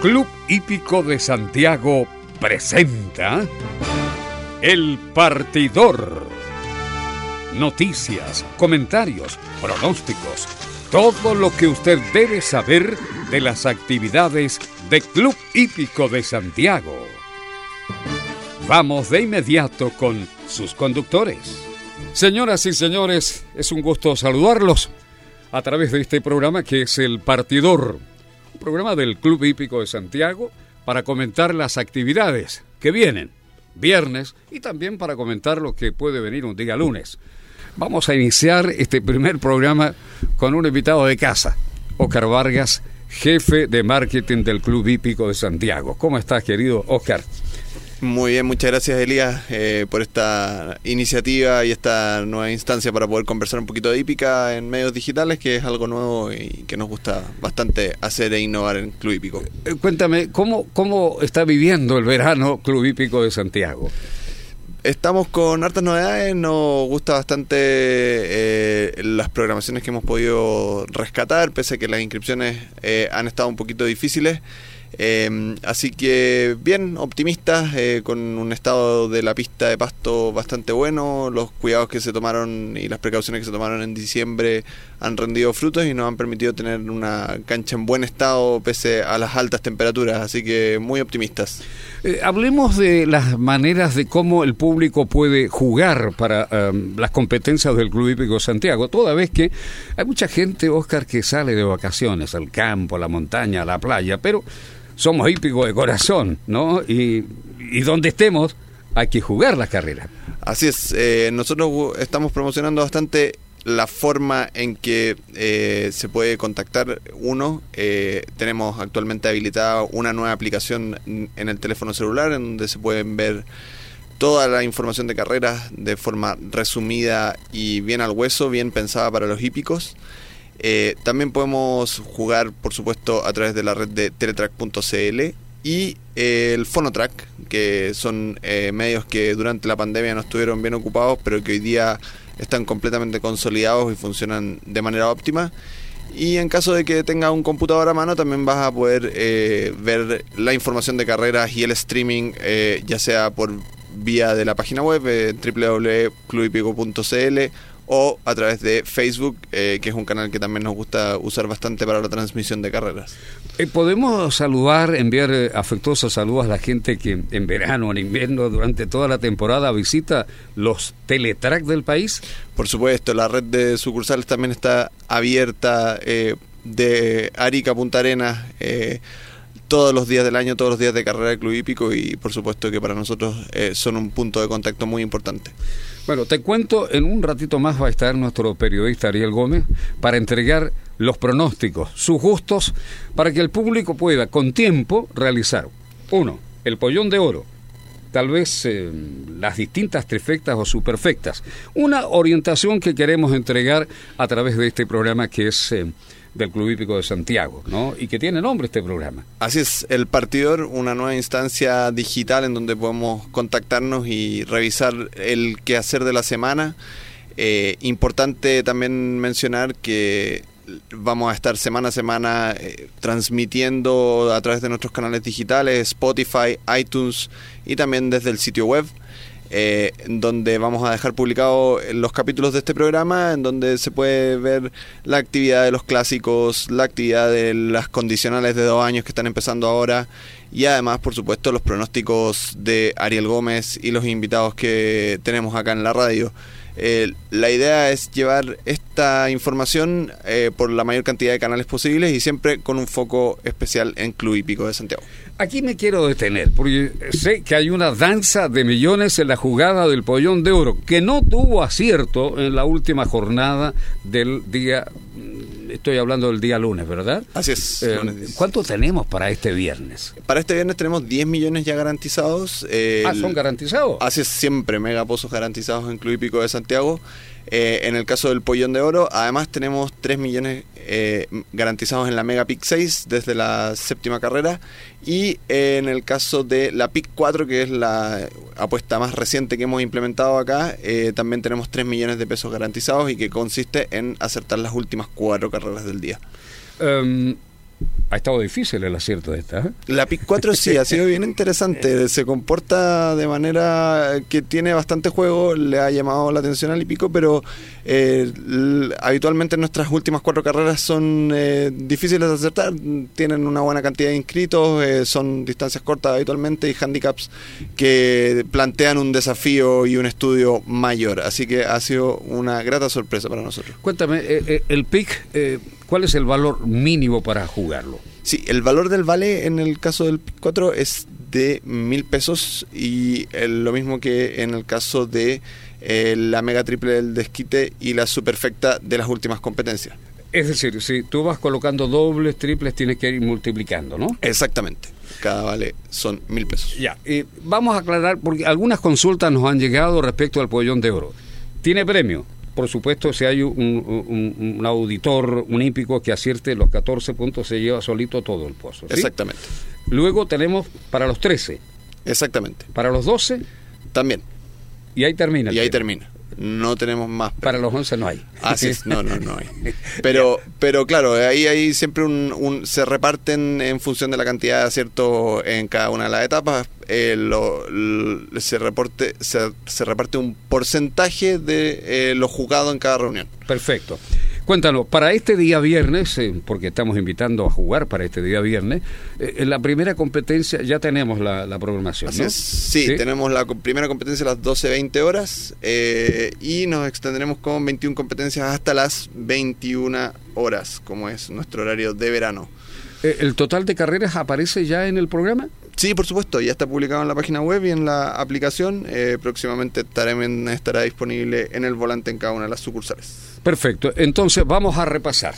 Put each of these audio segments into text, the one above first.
Club Hípico de Santiago presenta El Partidor. Noticias, comentarios, pronósticos, todo lo que usted debe saber de las actividades de Club Hípico de Santiago. Vamos de inmediato con sus conductores. Señoras y señores, es un gusto saludarlos a través de este programa que es El Partidor programa del Club Hípico de Santiago para comentar las actividades que vienen viernes y también para comentar lo que puede venir un día lunes. Vamos a iniciar este primer programa con un invitado de casa, Oscar Vargas, jefe de marketing del Club Hípico de Santiago. ¿Cómo estás, querido Oscar? Muy bien, muchas gracias Elías eh, por esta iniciativa y esta nueva instancia para poder conversar un poquito de hípica en medios digitales, que es algo nuevo y que nos gusta bastante hacer e innovar en Club Hípico. Eh, cuéntame, ¿cómo, ¿cómo está viviendo el verano Club Hípico de Santiago? Estamos con hartas novedades, nos gusta bastante eh, las programaciones que hemos podido rescatar, pese a que las inscripciones han estado un poquito difíciles. Eh, así que bien, optimistas, eh, con un estado de la pista de pasto bastante bueno, los cuidados que se tomaron y las precauciones que se tomaron en diciembre han rendido frutos y nos han permitido tener una cancha en buen estado pese a las altas temperaturas, así que muy optimistas. Eh, hablemos de las maneras de cómo el público puede jugar para um, las competencias del Club Hípico Santiago, toda vez que hay mucha gente, Oscar, que sale de vacaciones al campo, a la montaña, a la playa, pero somos hípicos de corazón, ¿no? Y, donde estemos hay que jugar las carreras. Así es, eh, nosotros estamos promocionando bastante la forma en que eh, se puede contactar uno. Eh, tenemos actualmente habilitada una nueva aplicación en el teléfono celular en donde se pueden ver toda la información de carreras de forma resumida y bien al hueso, bien pensada para los hípicos. Eh, también podemos jugar, por supuesto, a través de la red de teletrack.cl y eh, el Phonotrack, que son eh, medios que durante la pandemia no estuvieron bien ocupados, pero que hoy día están completamente consolidados y funcionan de manera óptima. Y en caso de que tenga un computador a mano, también vas a poder ver la información de carreras y el streaming, ya sea por vía de la página web www.clubipico.cl o a través de Facebook, eh, que es un canal que también nos gusta usar bastante para la transmisión de carreras. Eh, ¿Podemos saludar, enviar eh, afectuosos saludos a la gente que en verano, en invierno, durante toda la temporada visita los teletrack del país? Por supuesto, la red de sucursales también está abierta de Arica a Punta Arenas todos los días del año, todos los días de carrera de Club Hípico y por supuesto que para nosotros son un punto de contacto muy importante. Bueno, te cuento, en un ratito más va a estar nuestro periodista Ariel Gómez para entregar los pronósticos, sus gustos, para que el público pueda con tiempo realizar, uno, el pollón de oro, tal vez eh, las distintas trifectas o superfectas, una orientación que queremos entregar a través de este programa que es... Eh, del Club Hípico de Santiago, ¿no? Y que tiene nombre este programa. Así es, El Partidor, una nueva instancia digital en donde podemos contactarnos y revisar el quehacer de la semana. Eh, importante también mencionar que vamos a estar semana a semana eh, transmitiendo a través de nuestros canales digitales, Spotify, iTunes y también desde el sitio web eh, donde vamos a dejar publicados los capítulos de este programa, en donde se puede ver la actividad de los clásicos, la actividad de las condicionales de dos años que están empezando ahora y además, por supuesto, los pronósticos de Ariel Gómez y los invitados que tenemos acá en la radio. Eh, la idea es llevar esta información eh, por la mayor cantidad de canales posibles y siempre con un foco especial en Club Hípico de Santiago. Aquí me quiero detener, porque sé que hay una danza de millones en la jugada del Pollón de Oro, que no tuvo acierto en la última jornada del día, estoy hablando del día lunes, ¿verdad? Así es. Eh, ¿Cuánto tenemos para este viernes? Para este viernes tenemos 10 millones ya garantizados. ah, ¿son garantizados? Así es, siempre megapozos garantizados en Club Hípico de Santiago. Eh, en el caso del Pollón de Oro, además tenemos 3 millones eh, garantizados en la Mega Pick 6 desde la séptima carrera. Y en el caso de la Pick 4, que es la apuesta más reciente que hemos implementado acá, eh, también tenemos 3 millones de pesos garantizados y que consiste en acertar las últimas cuatro carreras del día. Em, ha estado difícil el acierto de esta. ¿eh? La PIC 4 sí, ha sido bien interesante. Se comporta de manera que tiene bastante juego, le ha llamado la atención al Hípico, pero eh, habitualmente nuestras últimas cuatro carreras son eh, difíciles de acertar. Tienen una buena cantidad de inscritos, eh, son distancias cortas habitualmente y handicaps que plantean un desafío y un estudio mayor. Así que ha sido una grata sorpresa para nosotros. Cuéntame, el PIC ¿Cuál es el valor mínimo para jugarlo? Sí, el valor del vale en el caso del 4 es de mil pesos y lo mismo que en el caso de eh, la mega triple del desquite y la superfecta de las últimas competencias. Es decir, si tú vas colocando dobles, triples, tienes que ir multiplicando, ¿no? Exactamente. Cada vale son mil pesos. Ya, y vamos a aclarar, porque algunas consultas nos han llegado respecto al pollón de oro. ¿Tiene premio? Por supuesto, si hay un, auditor, un hípico que acierte los 14 puntos, se lleva solito todo el pozo. Exactamente. Luego tenemos para los 13. Exactamente. Para los 12. También. Y ahí termina. y ahí termina no tenemos más. Para los 11 no hay. Así es, no, no, no hay. Pero, pero claro, ahí hay siempre un, se reparten en función de la cantidad de aciertos en cada una de las etapas. Eh, se, reporte, se, reparte un porcentaje de eh, lo jugado en cada reunión. Perfecto. Cuéntanos, para este día viernes, eh, porque estamos invitando a jugar para este día viernes, eh, en la primera competencia ya tenemos la, programación, ¿no? Sí, tenemos la primera competencia a las 12.20 horas eh, y nos extenderemos con 21 competencias hasta las 21 horas, como es nuestro horario de verano. ¿El total de carreras aparece ya en el programa? Sí, por supuesto, ya está publicado en la página web y en la aplicación. próximamente estará disponible en el volante en cada una de las sucursales. Perfecto, entonces vamos a repasar.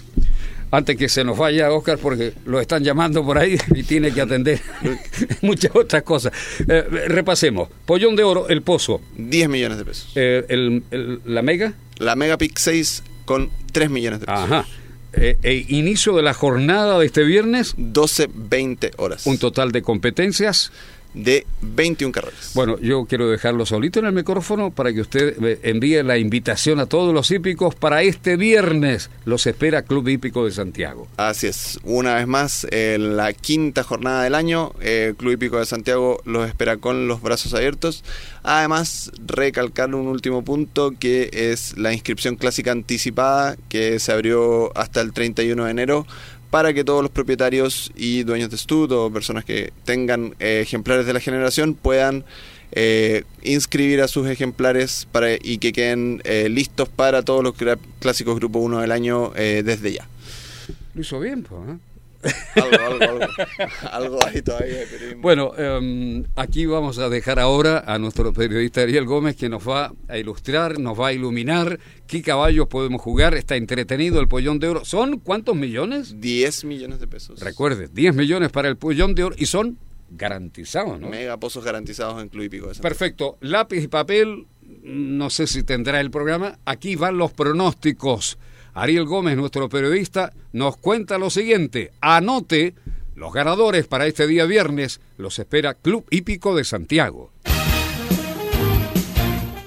Antes que se nos vaya Oscar, porque lo están llamando por ahí y tiene que atender muchas otras cosas. Eh, repasemos. Pollón de oro, el pozo. 10 millones de pesos. Eh, ¿La mega? La mega pick 6 con 3 millones de pesos. Ajá. Eh, inicio de la jornada de este viernes. 12-20 horas. Un total de competencias de 21 carreras. Bueno, yo quiero dejarlo solito en el micrófono para que usted envíe la invitación a todos los hípicos para este viernes. Los espera Club Hípico de Santiago. Así es, una vez más, en la quinta jornada del año, el Club Hípico de Santiago los espera con los brazos abiertos. Además, recalcar un último punto que es la inscripción clásica anticipada que se abrió hasta el 31 de enero para que todos los propietarios y dueños de estudio o personas que tengan eh, ejemplares de la generación puedan eh, inscribir a sus ejemplares para, y que queden eh, listos para todos los clásicos Grupo 1 del año desde ya. Lo hizo bien, pues. Algo, algo, algo, algo ahí todavía. Bueno, em, aquí vamos a dejar ahora a nuestro periodista Ariel Gómez que nos va a ilustrar, nos va a iluminar qué caballos podemos jugar. Está entretenido el pollón de oro. ¿Son cuántos millones? 10 millones de pesos. Recuerde, 10 millones para el pollón de oro y son garantizados, ¿no? Mega pozos garantizados en Club Hípico. Perfecto. Lápiz y papel, no sé si tendrá el programa. Aquí van los pronósticos. Ariel Gómez, nuestro periodista, nos cuenta lo siguiente. Anote los ganadores para este día viernes. Los espera Club Hípico de Santiago.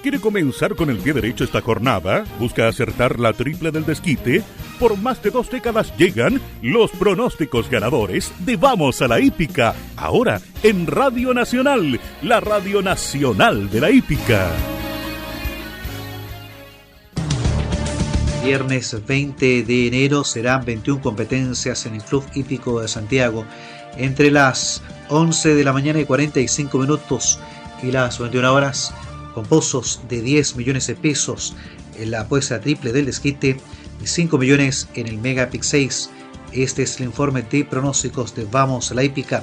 ¿Quiere comenzar con el pie derecho esta jornada? ¿Busca acertar la triple del desquite? Por más de dos décadas llegan los pronósticos ganadores de Vamos a la Hípica. Ahora en Radio Nacional, la Radio Nacional de la Hípica. Viernes 20 de enero serán 21 competencias en el Club Hípico de Santiago. Entre las 11 de la mañana y 45 minutos y las 21 horas, con pozos de 10 millones de pesos en la apuesta triple del desquite y 5 millones en el Mega Pick 6. Este es el informe de pronósticos de Vamos a la Hípica.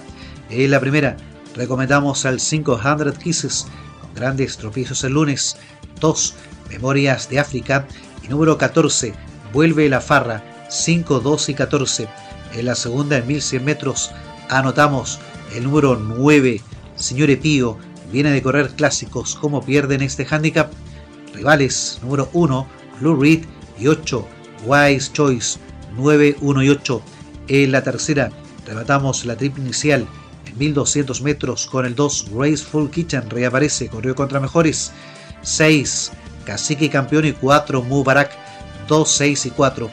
En la primera, recomendamos al 500 Kisses, con grandes tropiezos el lunes. 2. Memorias de África y número 14, Vuelve la Farra, 5, 12 y 14. En la segunda, en 1100 metros, anotamos el número 9, Señor Pío, viene de correr clásicos. ¿Cómo pierden este handicap? Rivales, número 1, Blue Reed y 8, Wise Choice, 9, 1 y 8. En la tercera, rematamos la triple inicial en 1200 metros con el 2, Graceful Kitchen, reaparece, corrió contra mejores. 6, Cacique campeón y 4 Mubarak 2, 6 y 4.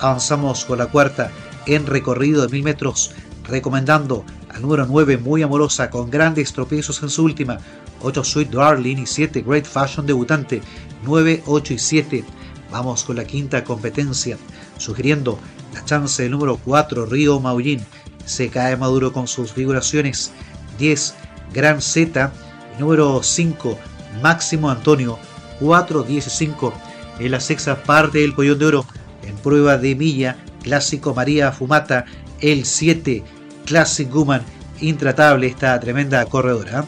Avanzamos con la cuarta en recorrido de mil metros, recomendando al número 9 Muy Amorosa con grandes tropiezos en su última, 8 Sweet Darling y 7 Great Fashion Debutante, 9, 8 y 7. Vamos con la quinta competencia, sugiriendo la chance del número 4 Río Maullín, se cae Maduro con sus figuraciones, 10 Gran Z y número 5 Máximo Antonio, 4, 10 y 5 en la sexta parte del Pollón de Oro en prueba de milla, clásico María Fumata, el 7 Classic Woman, intratable esta tremenda corredora.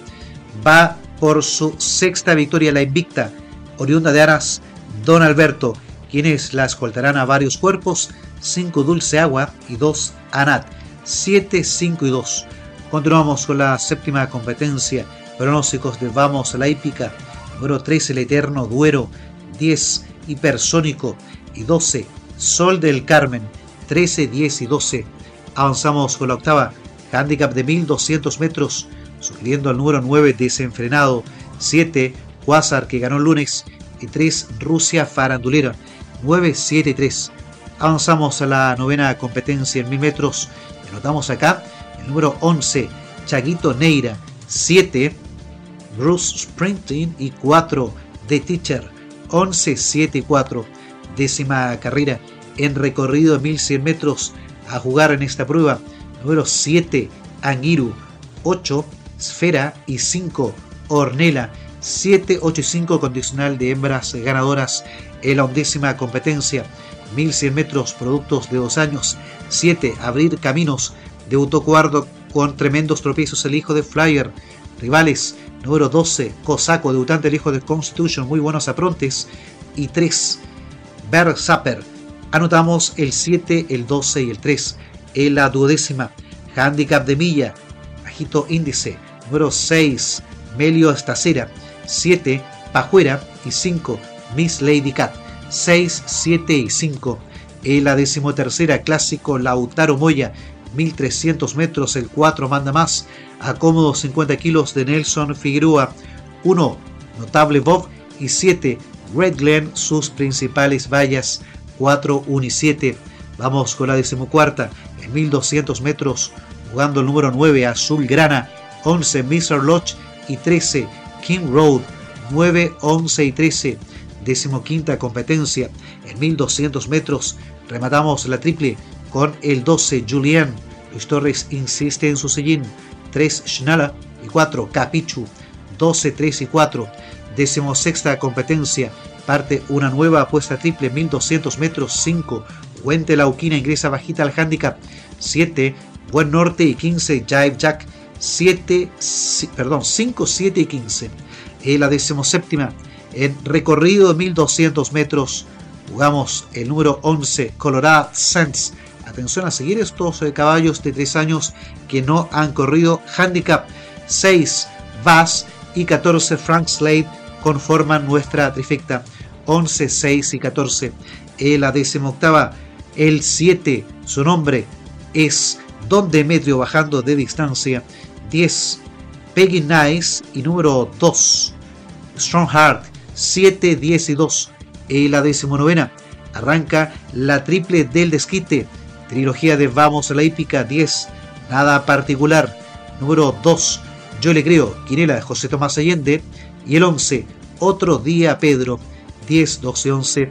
Va por su sexta victoria la invicta, oriunda de Aras, Don Alberto, quienes la escoltarán a varios cuerpos, 5 Dulce Agua y 2 Anat, 7, 5 y 2. Continuamos con la séptima competencia, pronósticos de Vamos a la Hípica, número 13 El Eterno Duero, 10 Hipersónico y 12 Sol del Carmen, 13, 10 y 12. Avanzamos con la octava, handicap de 1200 metros, sugiriendo al número 9 desenfrenado, 7 Quasar que ganó el lunes y 3 Rusia Farandulera, 9, 7 y 3. Avanzamos a la novena competencia en 1000 metros. Anotamos acá el número 11 Chaguito Neira, 7 Bruce Sprinting y 4 The Teacher, 11, 7 y 4. Décima carrera en recorrido de 1100 metros a jugar en esta prueba. Número 7, Angiru. 8, Sfera y 5, Ornela. 7, 8 y 5 condicional de hembras ganadoras en la undécima competencia. 1100 metros, productos de dos años. 7, Abrir Caminos. Debutó cuarto con tremendos tropiezos el hijo de Flyer. Rivales, número 12, Cosaco, debutante el hijo de Constitution, muy buenos aprontes. Y 3, Zapper. Anotamos el 7, el 12 y el 3. En la duodécima, handicap de milla, bajito índice. Número 6, Melio Estacera. 7, Pajuera. Y 5, Miss Lady Cat. 6, 7 y 5. En la decimotercera, clásico Lautaro Moya. 1300 metros, el 4 manda más. A cómodos 50 kilos de Nelson Figueroa. 1, Notable Bob. Y 7, Red Glen, sus principales vallas 4, 1 y 7. Vamos con la decimocuarta en 1200 metros, jugando el número 9 Azul Grana, 11 Mr. Lodge y 13 King Road, 9, 11 y 13. Decimoquinta competencia en 1200 metros, rematamos la triple con el 12 Julian. Luis Torres insiste en su sillín, 3 Schnala y 4 Capichu, 12, 3 y 4 decimosexta competencia, parte una nueva apuesta triple 1200 metros 5, Huente Lauquina ingresa bajita al handicap. 7, Buen Norte y 15, Jive Jack. 7, perdón, 5, 7 y 15. En la decimoséptima, en recorrido de 1200 metros, jugamos el número 11, Colorado Sands. Atención a seguir estos eh, caballos de 3 años que no han corrido handicap 6, Bass y 14, Frank Slade conforman nuestra trifecta 11, 6 y 14. En la octava, el 7, su nombre es Don Demetrio bajando de distancia. 10, Peggy Nice y número 2, Strong Heart 7, 10 y 2. En la novena, arranca la triple del desquite. Trilogía de Vamos a la hípica 10, nada particular. Número 2, Yo le creo, Quinela de José Tomás Allende. Y el 11, Otro Día Pedro, 10, 12, 11,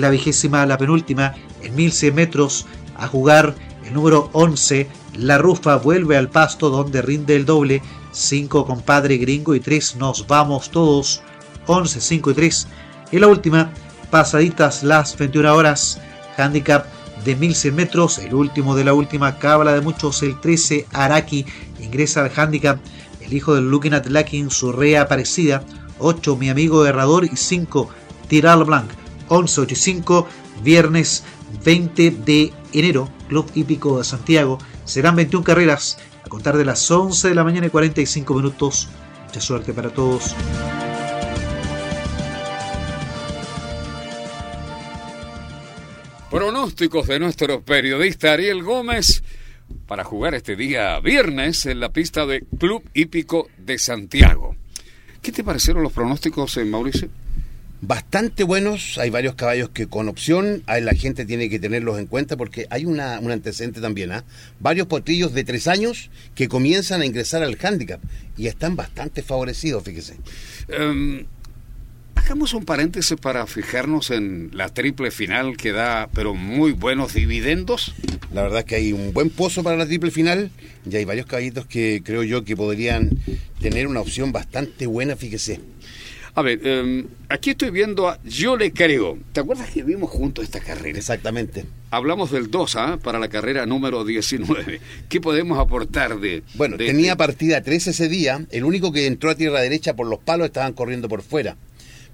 la vigésima, la penúltima, en 1100 metros, a jugar. El número 11, La Rufa vuelve al pasto donde rinde el doble, 5 compadre gringo y 3 nos vamos todos, 11, 5 y 3, y la última, pasaditas las 21 horas, handicap de 1100 metros, el último de la última cábala de muchos, el 13, Araki, ingresa al handicap, el hijo del Looking at Lacking, su reaparecida, 8 Mi Amigo Herrador y 5 Tiral Blanc. 11.85, viernes 20 de enero, Club Hípico de Santiago. Serán 21 carreras a contar de las 11 de la mañana y 45 minutos. Mucha suerte para todos. Pronósticos de nuestro periodista Ariel Gómez para jugar este día viernes en la pista de Club Hípico de Santiago. ¿Qué te parecieron los pronósticos, eh, Mauricio? bastante buenos. Hay varios caballos que con opción, ahí la gente tiene que tenerlos en cuenta porque hay una, un antecedente también. ¿ah? Varios potrillos de tres años que comienzan a ingresar al handicap y están bastante favorecidos, fíjese. Em, hagamos un paréntesis para fijarnos en la triple final que da, pero muy buenos dividendos. La verdad es que hay un buen pozo para la triple final y hay varios caballitos que creo yo que podrían tener una opción bastante buena, fíjese. A ver, em, aquí estoy viendo a Yo le creo. ¿Te acuerdas que vimos juntos esta carrera? Exactamente. Hablamos del 2 ¿ah? para la carrera número 19. ¿Qué podemos aportar de.? Bueno, de tenía este- partida 3 ese día. El único que entró a tierra derecha por los palos estaban corriendo por fuera.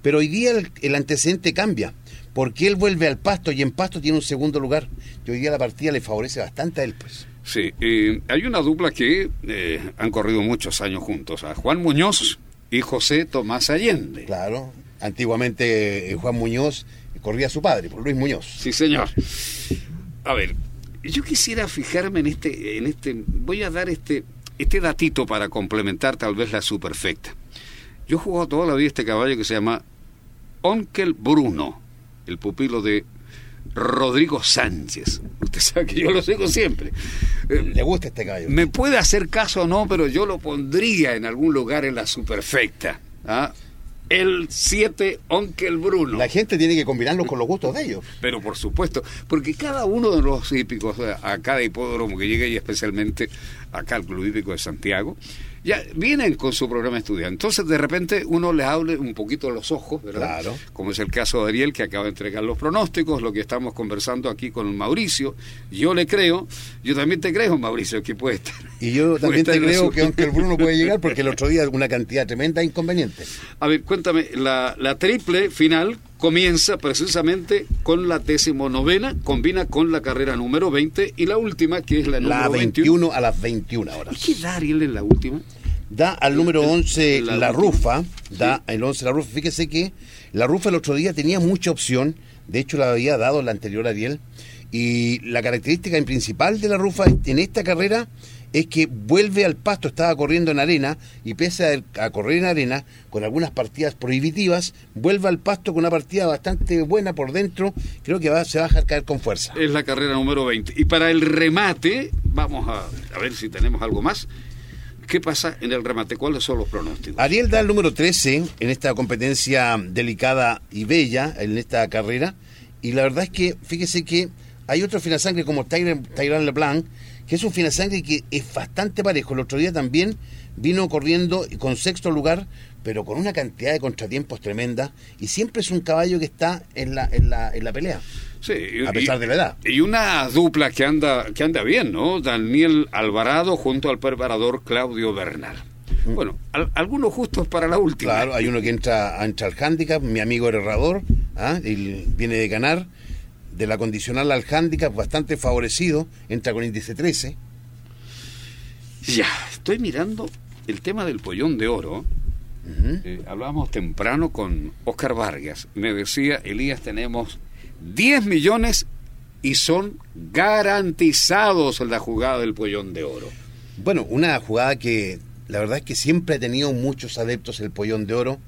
Pero hoy día el, el antecedente cambia. Porque él vuelve al pasto y en pasto tiene un segundo lugar. Y hoy día la partida le favorece bastante a él, pues. Sí, eh, hay una dupla que eh, han corrido muchos años juntos, a Juan Muñoz y José Tomás Allende. Claro. Antiguamente eh, Juan Muñoz corría a su padre, por Luis Muñoz. Sí, señor. A ver, yo quisiera fijarme en este, en este, voy a dar este, este datito para complementar tal vez la superfecta. Yo he jugado toda la vida este caballo que se llama Onkel Bruno, el pupilo de Rodrigo Sánchez. Usted sabe que yo lo sigo siempre. Eh, Le gusta este caballo. me puede hacer caso o no, pero yo lo pondría en algún lugar en la superfecta. ¿ah? El 7 Onkel Bruno. La gente tiene que combinarlos con los gustos de ellos. Pero por supuesto, porque cada uno de los hípicos, a cada hipódromo que llegue y especialmente acá al Club Hípico de Santiago, ya vienen con su programa estudiante. Entonces, de repente, uno les hable un poquito los ojos, ¿verdad? Claro. Como es el caso de Ariel, que acaba de entregar los pronósticos, lo que estamos conversando aquí con Mauricio. Yo le creo, yo también te creo, Mauricio, que puede estar. Y yo también te creo su- que aunque el Bruno puede llegar, porque el otro día una cantidad tremenda de inconvenientes. A ver, cuéntame, la, la triple final comienza precisamente con la decimonovena, combina con la carrera número 20 y la última, que es la número La 21. 21 a las 21 horas. ¿Y qué da Ariel en la última? Da al número 11 La rufa, da el 11 la rufa. Fíjese que la rufa el otro día tenía mucha opción, de hecho la había dado la anterior Ariel, y la característica principal de la rufa en esta carrera es que vuelve al pasto, estaba corriendo en arena, y pese a, a correr en arena, con algunas partidas prohibitivas, vuelve al pasto con una partida bastante buena por dentro, creo que va, se va a dejar caer con fuerza. Es la carrera número 20. Y para el remate, vamos a, a ver si tenemos algo más. ¿Qué pasa en el remate? ¿Cuáles son los pronósticos? Ariel da el número 13 en esta competencia delicada y bella, en esta carrera. Y la verdad es que, fíjese que hay otro finasangre como Tyran LeBlanc, que es un finasangre que es bastante parejo. El otro día también vino corriendo con sexto lugar, pero con una cantidad de contratiempos tremenda. Y siempre es un caballo que está en la, en la, en la pelea. Sí, a pesar de la edad. Y una dupla que anda, que anda bien, ¿no? Daniel Alvarado junto al preparador Claudio Bernal. Bueno, al- algunos justos para la última. Mm. Claro, hay uno que entra, entra al handicap, mi amigo el herrador, ¿ah? Él viene de ganar, de la condicional al handicap, bastante favorecido, entra con índice 13. Ya, estoy mirando el tema del pollón de oro. Eh, hablábamos temprano con Oscar Vargas. Me decía, Elías, tenemos 10 millones y son garantizados en la jugada del pollón de oro. Bueno, una jugada que la verdad es que siempre ha tenido muchos adeptos el pollón de oro.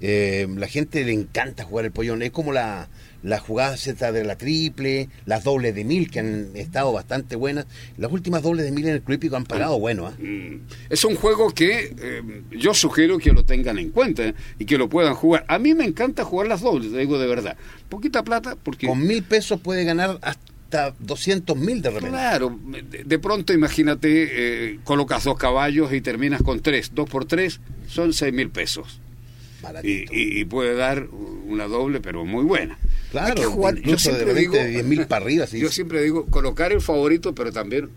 Eh, la gente le encanta jugar el pollón. Es como la, la jugada Z de la triple, las dobles de mil que han estado bastante buenas. Las últimas dobles de mil en el club han pagado bueno. ¿ah? Mm, Es un juego que eh, yo sugiero que lo tengan en cuenta y que lo puedan jugar. A mí me encanta jugar las dobles, te digo de verdad. Poquita plata porque... Con mil pesos puede ganar hasta 200 mil de repente. Claro, de, de pronto imagínate, eh, colocas dos caballos y terminas con tres. Dos por tres son seis mil pesos. Y, y- y puede dar una doble, pero muy buena. Hay que Claro, jugar, yo de siempre digo, de 10.000 para arriba. sí. yo siempre digo, colocar el favorito, pero también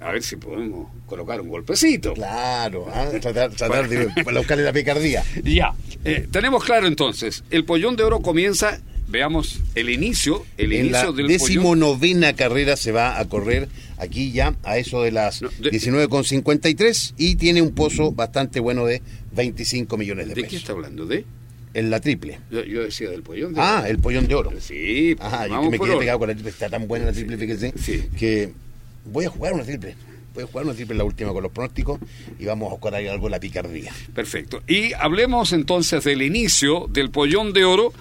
a ver si podemos colocar un golpecito. Claro, ah, tratar, tratar de buscarle la picardía. Ya, eh, tenemos claro entonces, el pollón de oro comienza, veamos el inicio, el En la inicio del pollón. decimonovena carrera se va a correr aquí ya a eso de las No, de- 19,53 y tiene un pozo bastante bueno de 25 millones de ¿De qué pesos. está hablando? ¿De? En la triple. Yo, yo decía del pollón de Ah, oro. el pollón de oro. Sí, pues, Ajá, yo que me quedé oro. pegado con la triple, está tan buena la triple, fíjense, Sí. que voy a jugar una triple. puede jugar una triple en la última con los pronósticos y vamos a jugar algo la picardía. Perfecto. Y hablemos entonces del inicio del pollón de oro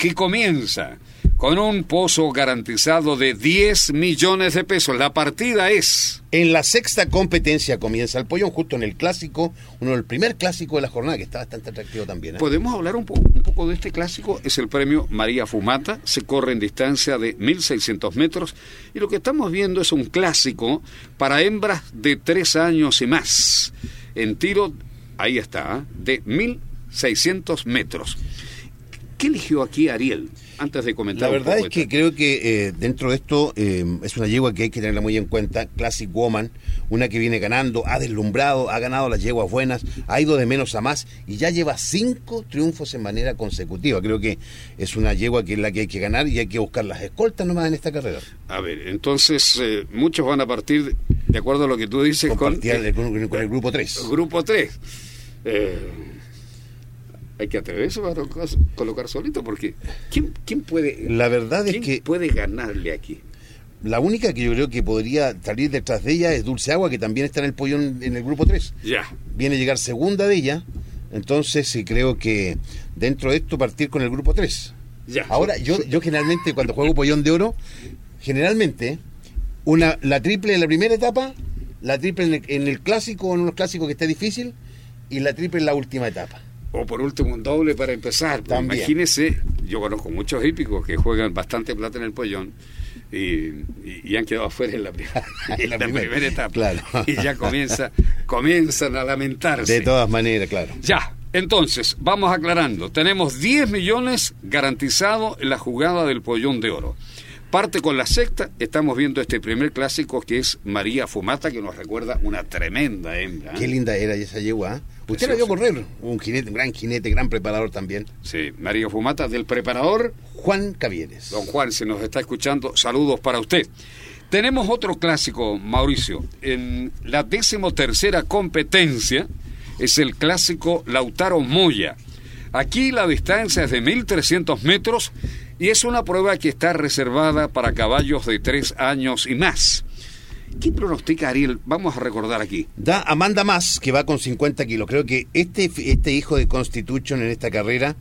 que comienza con un pozo garantizado de 10 millones de pesos. La partida es... En la sexta competencia comienza el pollón, justo en el clásico, uno del primer clásico de la jornada, que está bastante atractivo también. ¿eh? ¿Podemos hablar un, un, poco de este clásico? Es el premio María Fumata, se corre en distancia de 1.600 metros y lo que estamos viendo es un clásico para hembras de 3 años y más. En tiro, ahí está, ¿eh? de 1.600 metros. ¿Qué eligió aquí Ariel? antes de comentar. La verdad es que creo que eh, dentro de esto eh, es una yegua que hay que tenerla muy en cuenta. Classic Woman, una que viene ganando, ha deslumbrado, ha ganado las yeguas buenas, ha ido de menos a más y ya lleva cinco triunfos en manera consecutiva. Creo que es una yegua que es la que hay que ganar y hay que buscar las escoltas nomás en esta carrera. A ver, entonces eh, muchos van a partir, de acuerdo a lo que tú dices, con, el, con, con el grupo 3. Grupo 3. Eh, hay que atreverse a colocar solito porque ¿quién, quién puede la verdad es que puede ganarle aquí la única que yo creo que podría salir detrás de ella es Dulce Agua que también está en el pollón en el grupo 3 ya. Viene a llegar segunda de ella entonces sí creo que dentro de esto partir con el grupo 3 ya. Ahora yo yo generalmente cuando juego pollón de oro generalmente una la triple en la primera etapa la triple en el, en el clásico en unos clásicos que esté difícil y la triple en la última etapa o por último un doble para empezar. Pues imagínese, yo conozco muchos hípicos que juegan bastante plata en el pollón y, y, y han quedado afuera en la, en la, primera, etapa. Claro. Y ya comienza, comienzan a lamentarse. De todas maneras, claro. Ya, entonces, vamos aclarando. Tenemos 10 millones garantizados en la jugada del pollón de oro. Parte con la sexta, estamos viendo este primer clásico que es María Fumata, que nos recuerda una tremenda hembra. Qué linda era esa yegua. ¿eh? Usted la vio correr, un jinete, un gran jinete, gran preparador también. Sí, María Fumata del preparador Juan Cavieres. Don Juan, se nos está escuchando, saludos para usted. Tenemos otro clásico, Mauricio. En la decimotercera competencia es el clásico Lautaro Moya. Aquí la distancia es de 1300 metros y es una prueba que está reservada para caballos de tres años y más. ¿Qué pronostica Ariel? Vamos a recordar aquí. Da Amanda Más, que va con 50 kilos. Creo que este, este hijo de Constitution en esta carrera,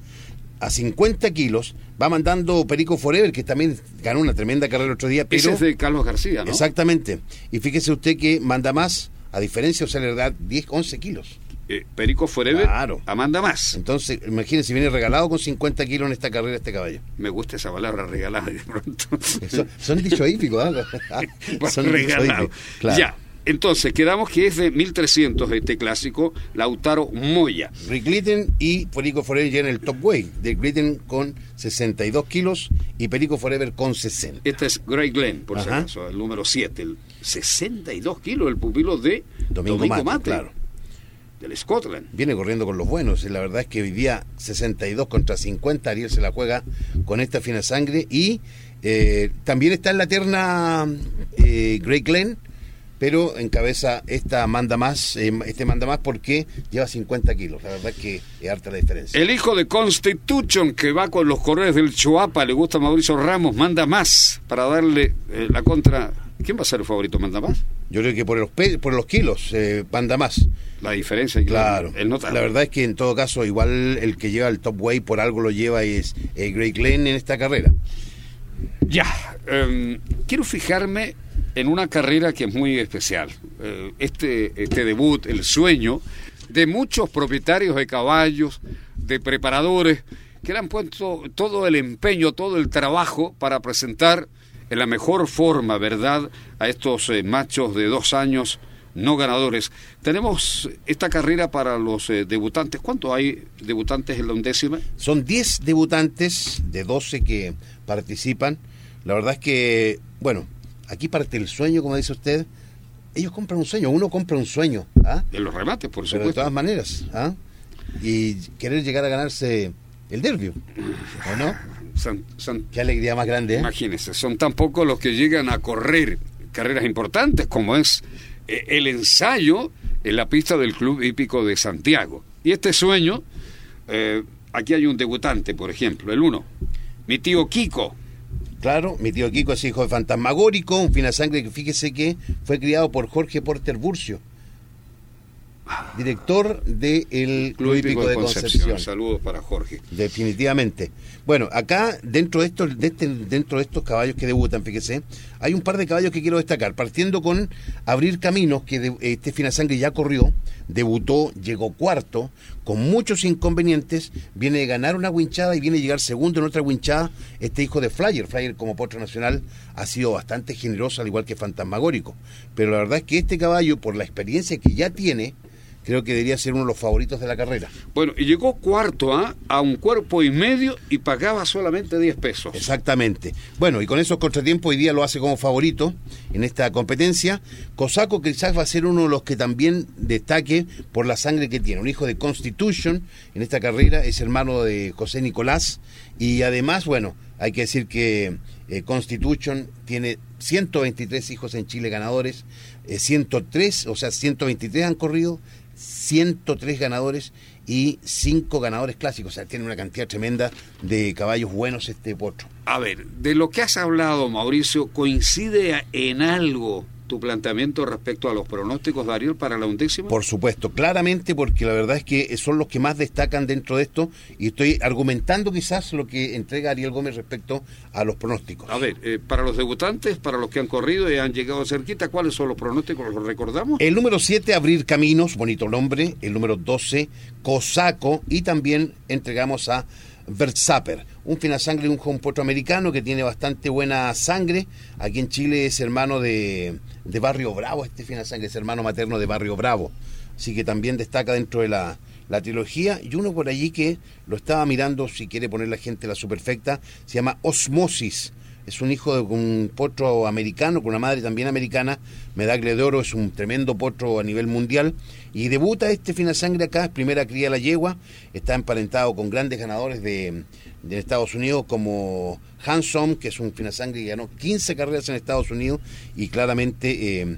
a 50 kilos, va mandando Perico Forever, que también ganó una tremenda carrera el otro día. Pero... Ese es de Carlos García, ¿no? Exactamente. Y fíjese usted que manda más, a diferencia, o sea, le da 10, 11 kilos. Eh, Perico Forever, claro. Amanda más. Entonces, imagínense, viene regalado con 50 kilos en esta carrera este caballo. Me gusta esa palabra, regalada de pronto. Eso, son dicho hípicos, ¿eh? son regalado. Claro. Ya. Entonces, quedamos que es de 1300 este clásico, Lautaro Moya. Rick Glitten y Perico Forever en el top weight. De Glitten con 62 kilos y Perico Forever con 60. Este es Grey Glenn, por si acaso, el número 7. El 62 kilos, el pupilo de Domingo, Domingo Mate, Mate. claro. Del Scotland. Viene corriendo con los buenos. La verdad es que hoy día 62 contra 50. Ariel se la juega con esta fina sangre. Y eh, también está en la terna eh, Grey Glenn. Pero encabeza esta manda más, eh, este manda más porque lleva 50 kilos. La verdad es que es harta la diferencia. El hijo de Constitution que va con los corredores del Chuapa, le gusta a Mauricio Ramos, manda más para darle eh, la contra. ¿Quién va a ser el favorito? ¿Manda más? Yo creo que por los, pe por los kilos eh, manda más. La diferencia, claro. El nota. La verdad es que en todo caso, igual el que lleva el top weight por algo lo lleva es eh, Greg Glenn en esta carrera. Ya, eh, quiero fijarme en una carrera que es muy especial. Eh, este, este debut, el sueño de muchos propietarios de caballos, de preparadores, que le han puesto todo el empeño, todo el trabajo para presentar en la mejor forma, ¿verdad?, a estos eh, machos de dos años no ganadores. Tenemos esta carrera para los eh, debutantes. ¿Cuánto hay debutantes en la undécima? Son 10 debutantes de 12 que participan. La verdad es que, bueno, aquí parte el sueño, como dice usted. Ellos compran un sueño, uno compra un sueño. ¿ah? En los remates, por Pero supuesto. de todas maneras. ¿ah? Y querer llegar a ganarse el derbio, ¿o no? Qué alegría más grande. ¿eh? imagínense, son tan pocos los que llegan a correr carreras importantes como es eh, el ensayo en la pista del Club Hípico de Santiago. Y este sueño, eh, aquí hay un debutante, por ejemplo, el uno, mi tío Kiko, Claro, mi tío Kiko es hijo de Fantasmagórico, un finasangre que fíjese que fue criado por Jorge Porter Burcio, director del Club Hípico de Concepción. Saludos para Jorge. Definitivamente. Bueno, acá dentro de estos, de este, dentro de estos caballos que debutan, fíjese, hay un par de caballos que quiero destacar, partiendo con Abrir Caminos, que de, este Finasangre ya corrió, debutó, llegó cuarto, con muchos inconvenientes, viene de ganar una winchada y viene a llegar segundo en otra winchada, este hijo de Flyer, Flyer como potro nacional ha sido bastante generoso, al igual que Fantasmagórico, pero la verdad es que este caballo, por la experiencia que ya tiene, creo que debería ser uno de los favoritos de la carrera. Bueno, y llegó cuarto ¿ah? a un cuerpo y medio y pagaba solamente 10 pesos. Exactamente. Bueno, y con esos contratiempos hoy día lo hace como favorito en esta competencia. Cosaco quizás va a ser uno de los que también destaque por la sangre que tiene. Un hijo de Constitution en esta carrera, es hermano de José Nicolás. Y además, bueno, hay que decir que eh, Constitution tiene 123 hijos en Chile ganadores, 103, eh, o sea, 123 han corrido, 103 ganadores y 5 ganadores clásicos. O sea, tiene una cantidad tremenda de caballos buenos este potro. A ver, de lo que has hablado, Mauricio, ¿coincide en algo tu planteamiento respecto a los pronósticos, Darío, para la undécima? Por supuesto, claramente, porque la verdad es que son los que más destacan dentro de esto y estoy argumentando quizás lo que entrega Ariel Gómez respecto a los pronósticos. A ver, eh, para los debutantes, para los que han corrido y han llegado cerquita, ¿cuáles son los pronósticos? ¿Los recordamos? El número 7, Abrir Caminos, bonito nombre. El número 12, Cosaco. Y también entregamos a Verzapper, un finasangre, un potro americano que tiene bastante buena sangre. Aquí en Chile es hermano de, de Barrio Bravo, este finasangre es hermano materno de Barrio Bravo. Así que también destaca dentro de la, la trilogía. Y uno por allí que lo estaba mirando, si quiere poner la gente la superfecta, se llama Osmosis es un hijo de un potro americano, con una madre también americana, medaglia de oro, es un tremendo potro a nivel mundial, y debuta este Finasangre acá, es primera cría la yegua, está emparentado con grandes ganadores de, Estados Unidos como Hansom, que es un Finasangre que ganó 15 carreras en Estados Unidos, y claramente... Eh,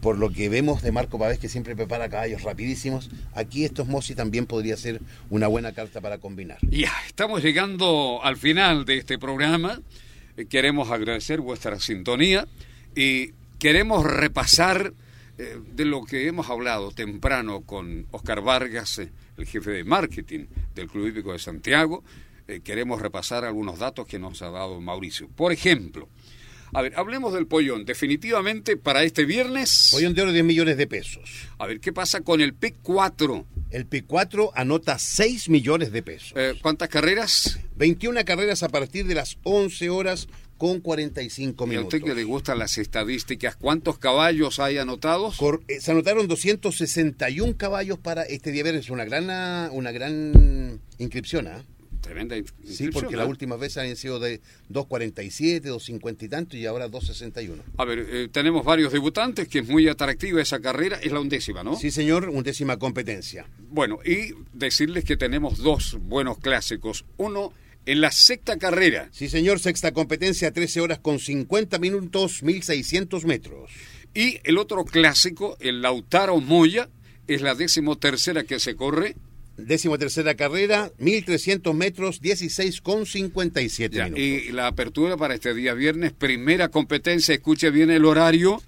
por lo que vemos de Marco Pavés, que siempre prepara caballos rapidísimos, aquí estos Mossi también podría ser una buena carta para combinar. Ya, estamos llegando al final de este programa. Eh, queremos agradecer vuestra sintonía y queremos repasar eh, de lo que hemos hablado temprano con Oscar Vargas, eh, el jefe de marketing del Club Hípico de Santiago. queremos repasar algunos datos que nos ha dado Mauricio. Por ejemplo, a ver, hablemos del pollón. Definitivamente para este viernes. Pollón de oro 10 millones de pesos. A ver, ¿qué pasa con el PIC 4? El PIC 4 anota 6 millones de pesos. Eh, ¿Cuántas carreras? 21 carreras a partir de las 11 horas con 45 minutos. ¿Y a usted que le gustan las estadísticas, cuántos caballos hay anotados? Eh, se anotaron 261 caballos para este día viernes, una gran, una gran inscripción, ¿ah? Tremenda Sí, porque la última vez han sido de 2.47, 2.50 y tanto y ahora 2.61. A ver, eh, tenemos varios debutantes, que es muy atractiva esa carrera, es la undécima, ¿no? Sí, señor, undécima competencia. Bueno, y decirles que tenemos dos buenos clásicos. Uno en la sexta carrera. Sí, señor, sexta competencia, 13 horas con 50 minutos, 1.600 metros. Y el otro clásico, el Lautaro Moya, es la décimo tercera que se corre décimo tercera carrera, 1300 metros, 16 con 57 minutos. Y la apertura para este día viernes, primera competencia, escuche bien el horario.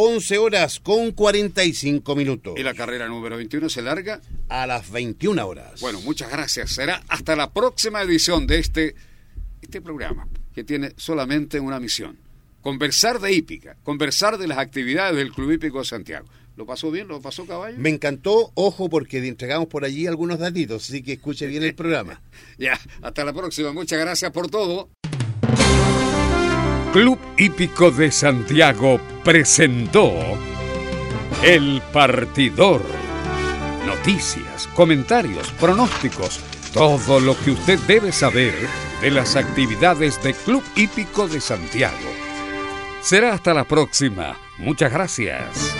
11 horas con 45 minutos. ¿Y la carrera número 21 se larga? A las 21 horas. Bueno, muchas gracias. Será hasta la próxima edición de este, este programa, que tiene solamente una misión. Conversar de hípica, conversar de las actividades del Club Hípico de Santiago. ¿Lo pasó bien? ¿Lo pasó caballo? Me encantó, ojo, porque entregamos por allí algunos datitos, así que escuche bien el programa. ya, hasta la próxima. Muchas gracias por todo. Club Hípico de Santiago presentó El Partidor. Noticias, comentarios, pronósticos, todo lo que usted debe saber de las actividades de Club Hípico de Santiago. Será hasta la próxima. Muchas gracias.